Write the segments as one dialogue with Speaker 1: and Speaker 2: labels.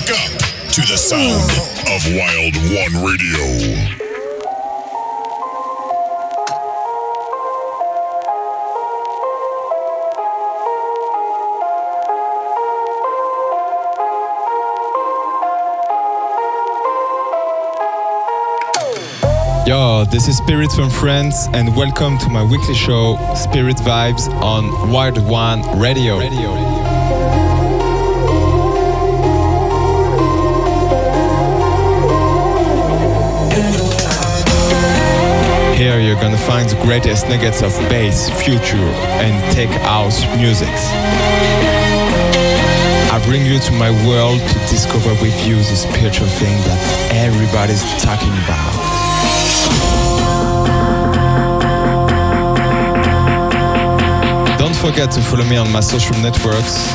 Speaker 1: Wake up to the sound of Wild One Radio.
Speaker 2: Yo, this is Spirit from France, and welcome to my weekly show, Spirit Vibes, on Wild One Radio. Radio. Here you're gonna find the greatest nuggets of bass, future, and tech house musics. I bring you to my world to discover with you the spiritual thing that everybody's talking about. Don't forget to follow me on my social networks.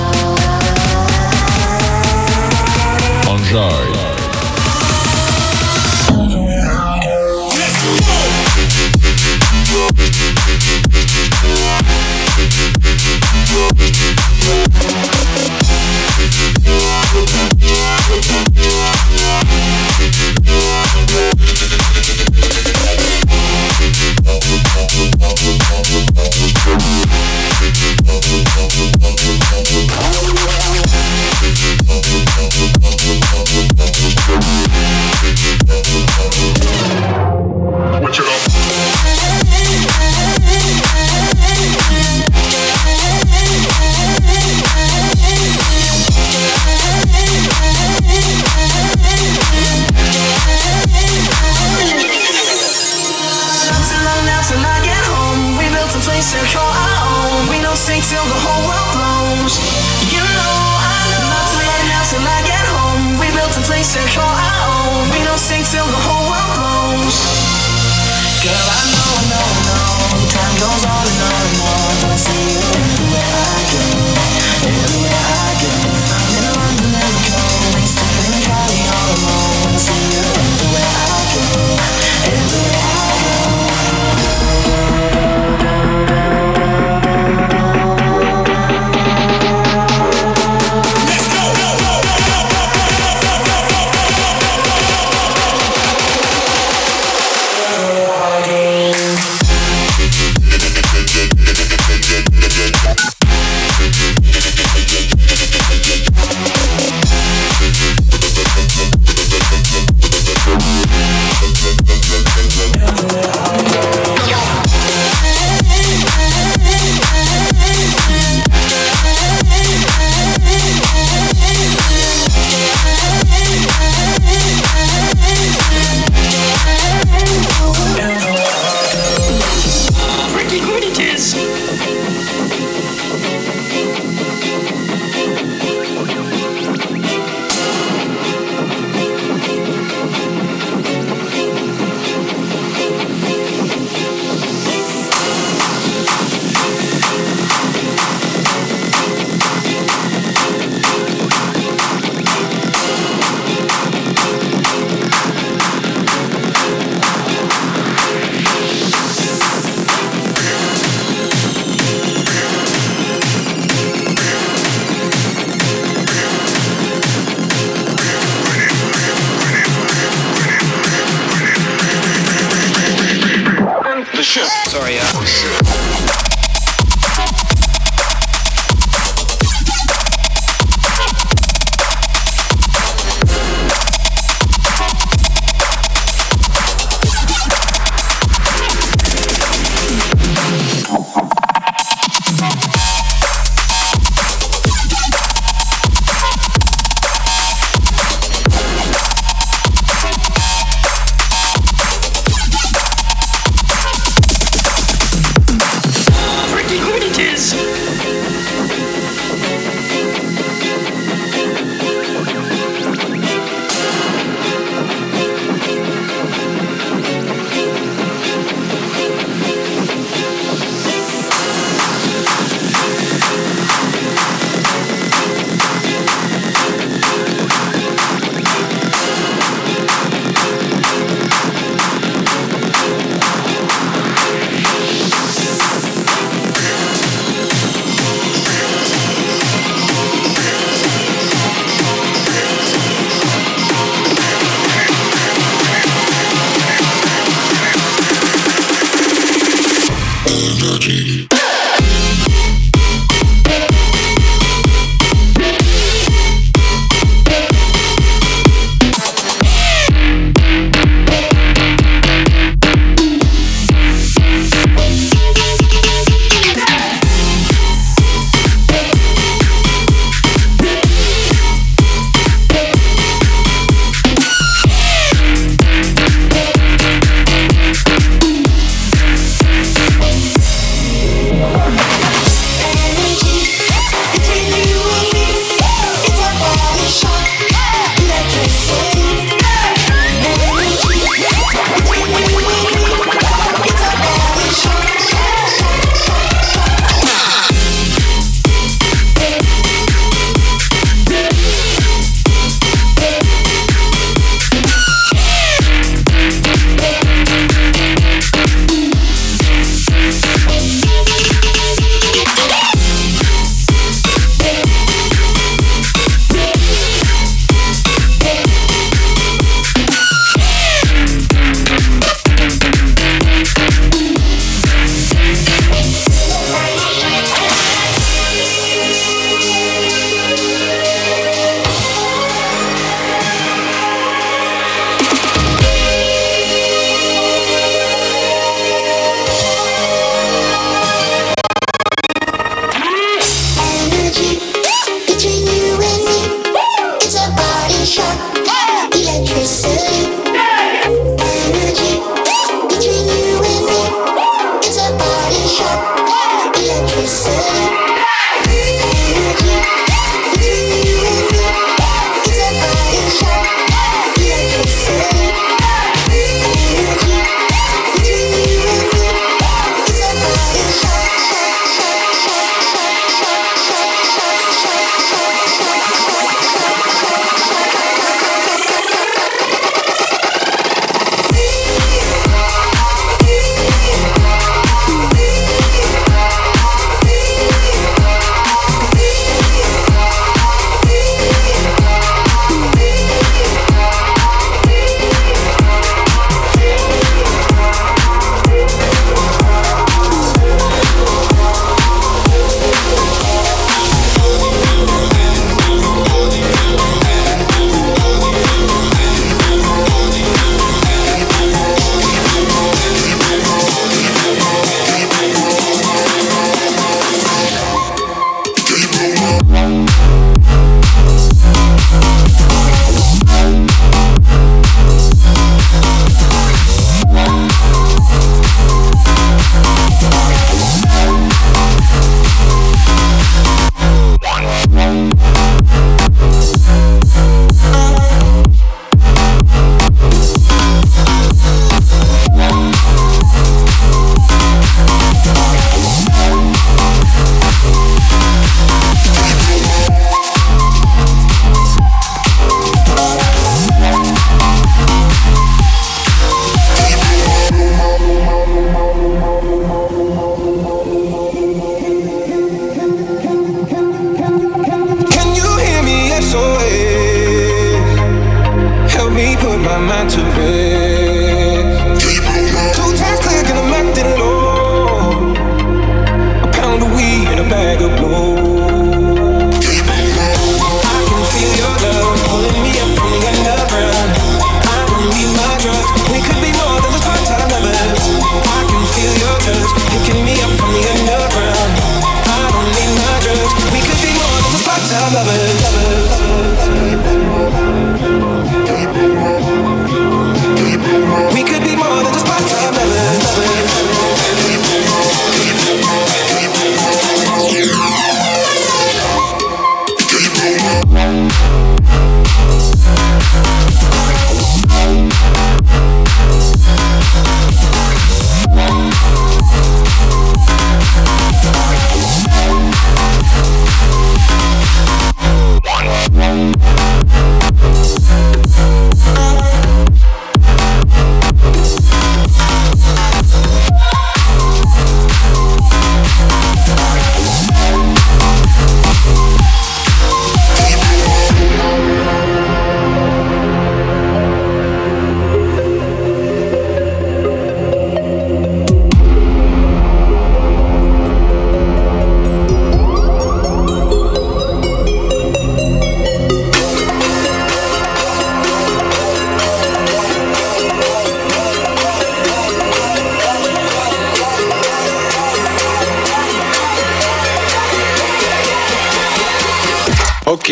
Speaker 2: Enjoy.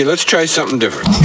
Speaker 3: Let's try something different.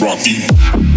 Speaker 4: Rocky.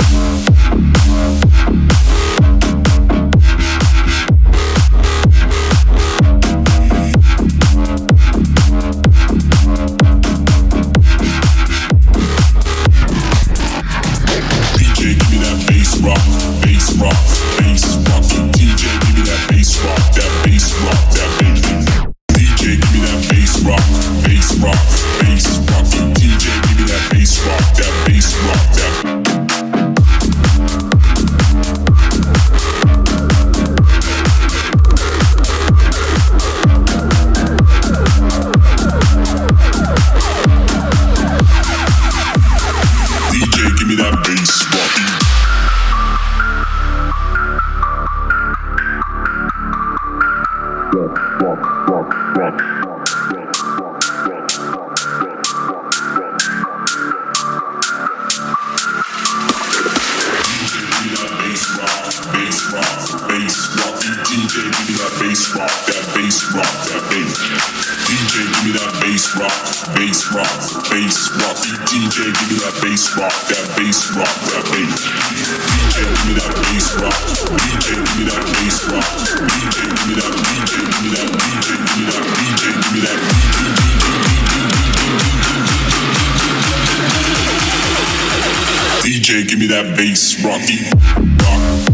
Speaker 4: That bass, DJ, give me that bass rock, bass rock, bass Rocky. DJ, give me that bass, rock, that bass rock, that bass. DJ, give me that bass rock. DJ, give me that bass rock. DJ, give me that DJ, give me that DJ, give me that DJ, give me that DJ, give me that bass rocky.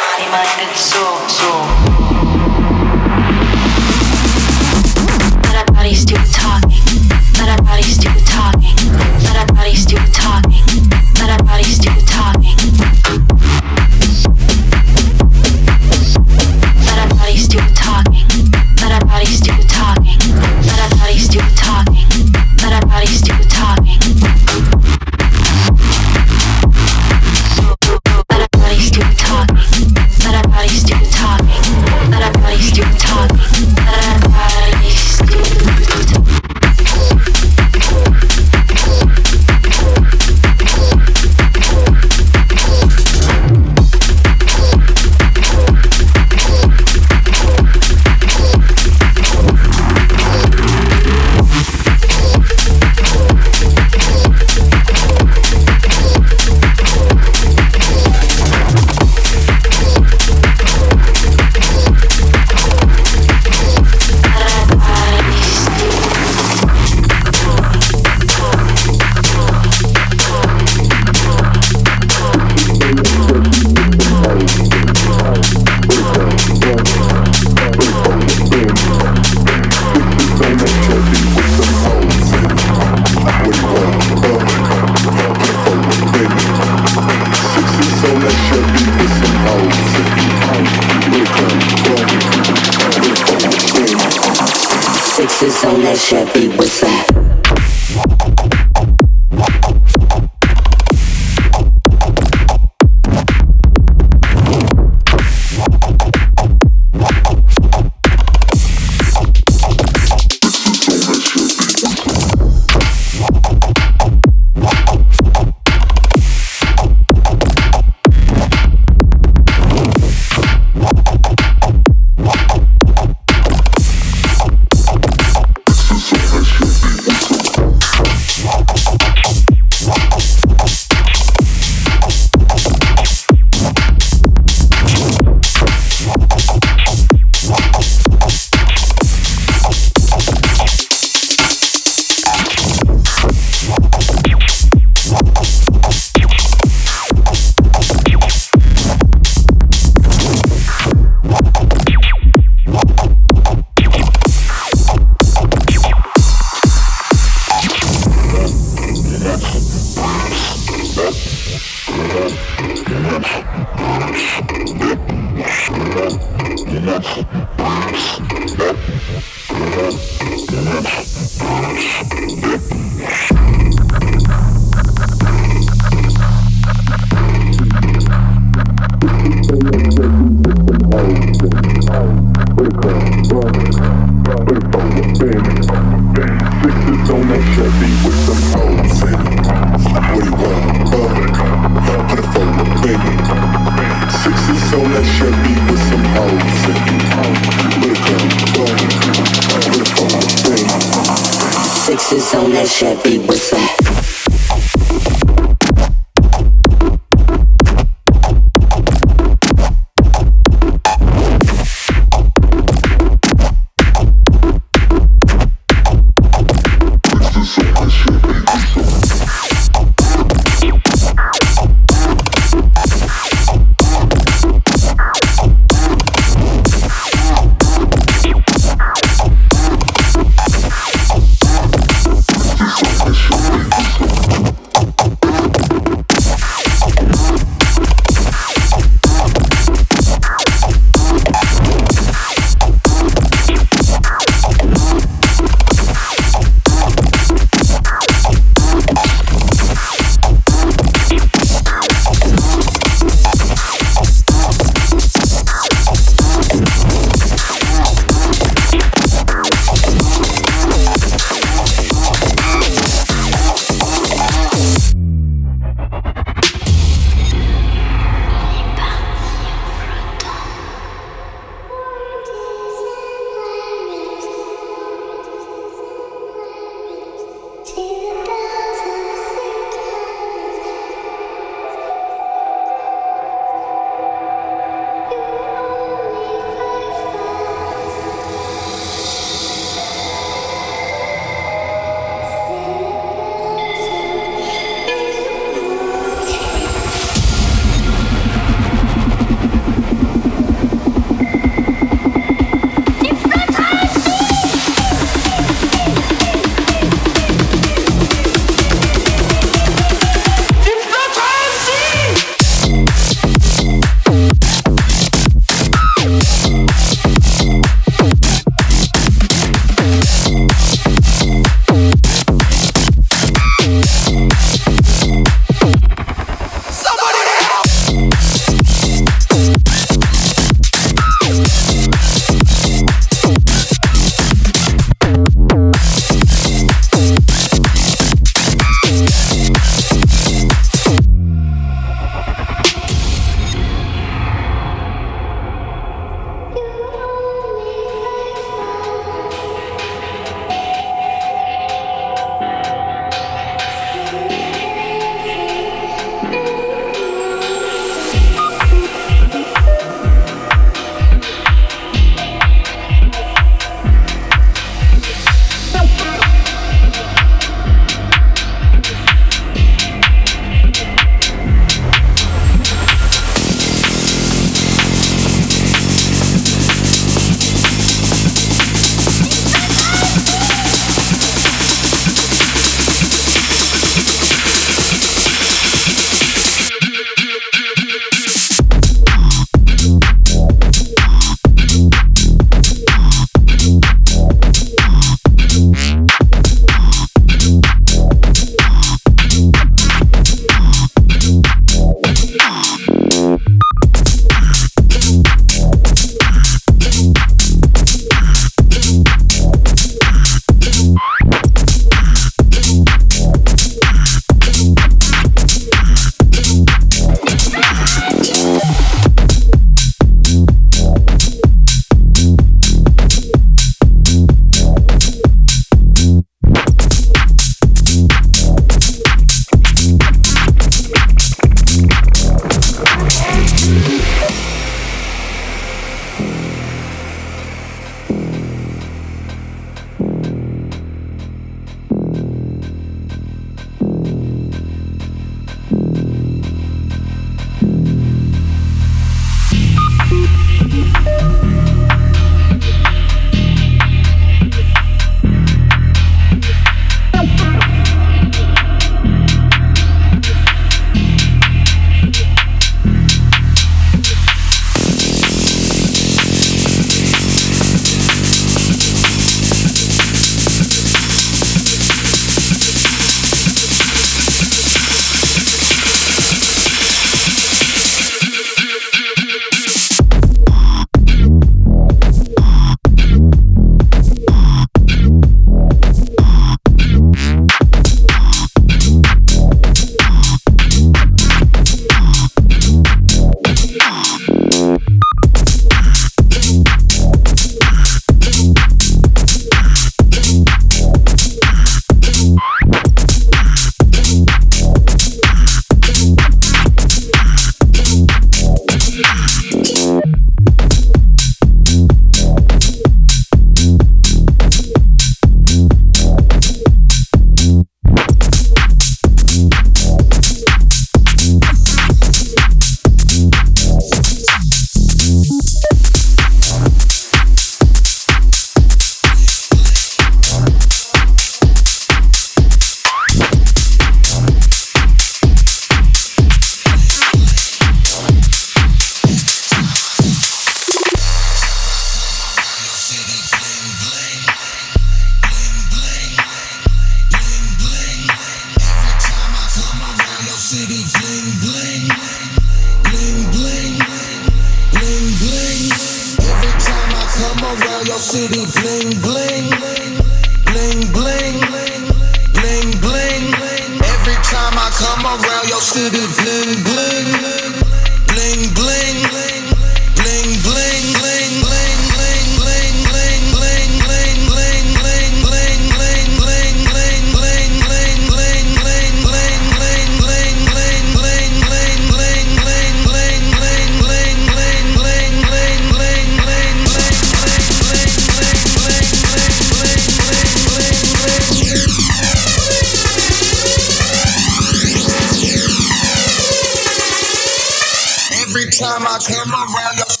Speaker 5: I ain't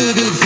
Speaker 5: to say.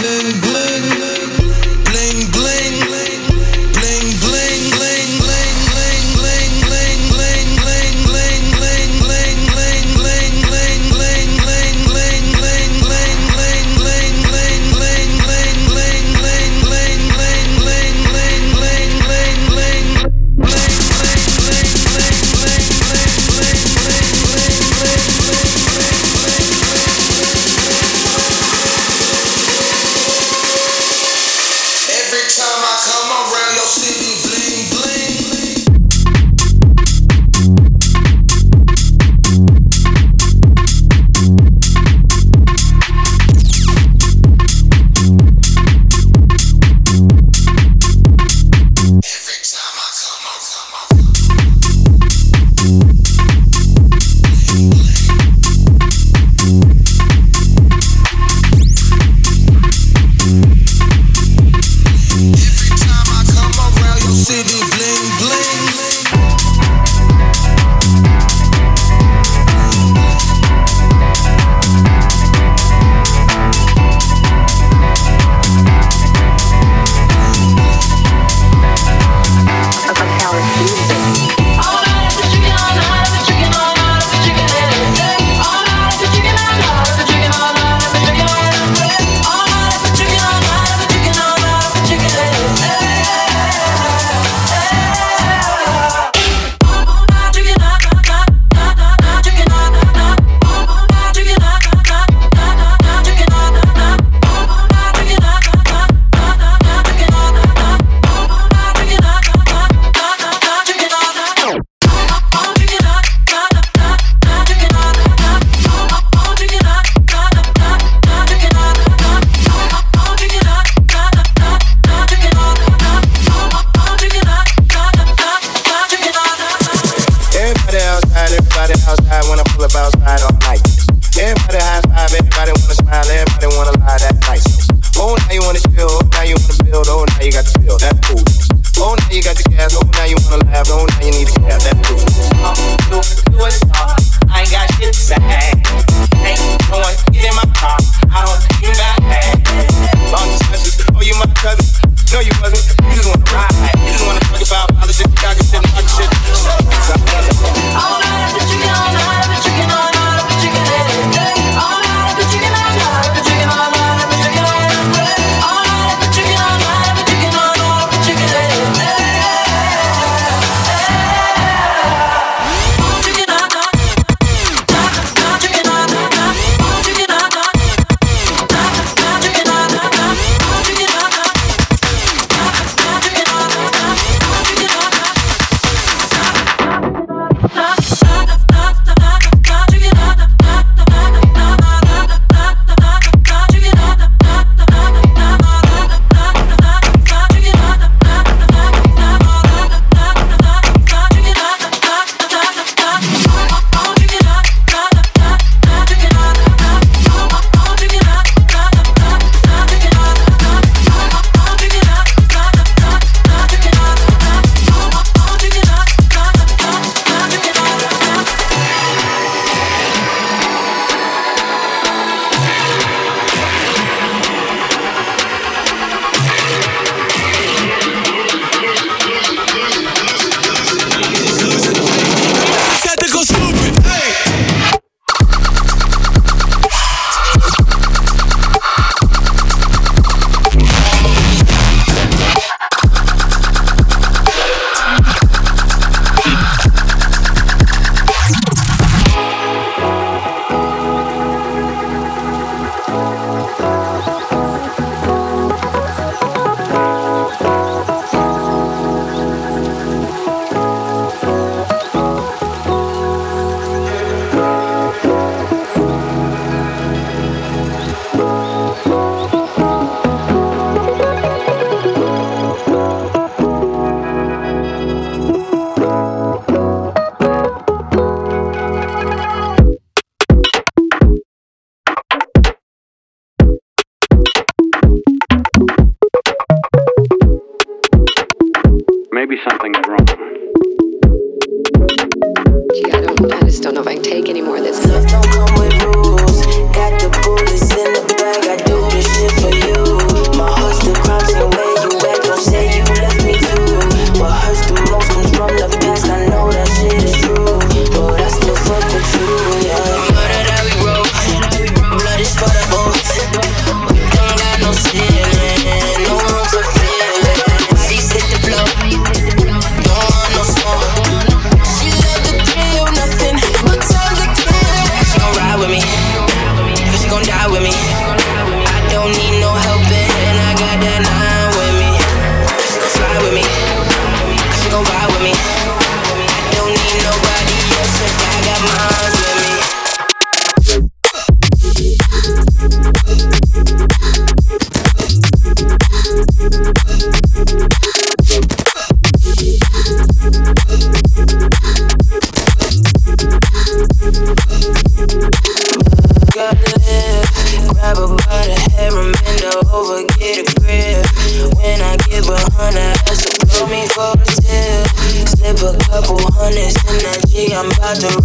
Speaker 2: To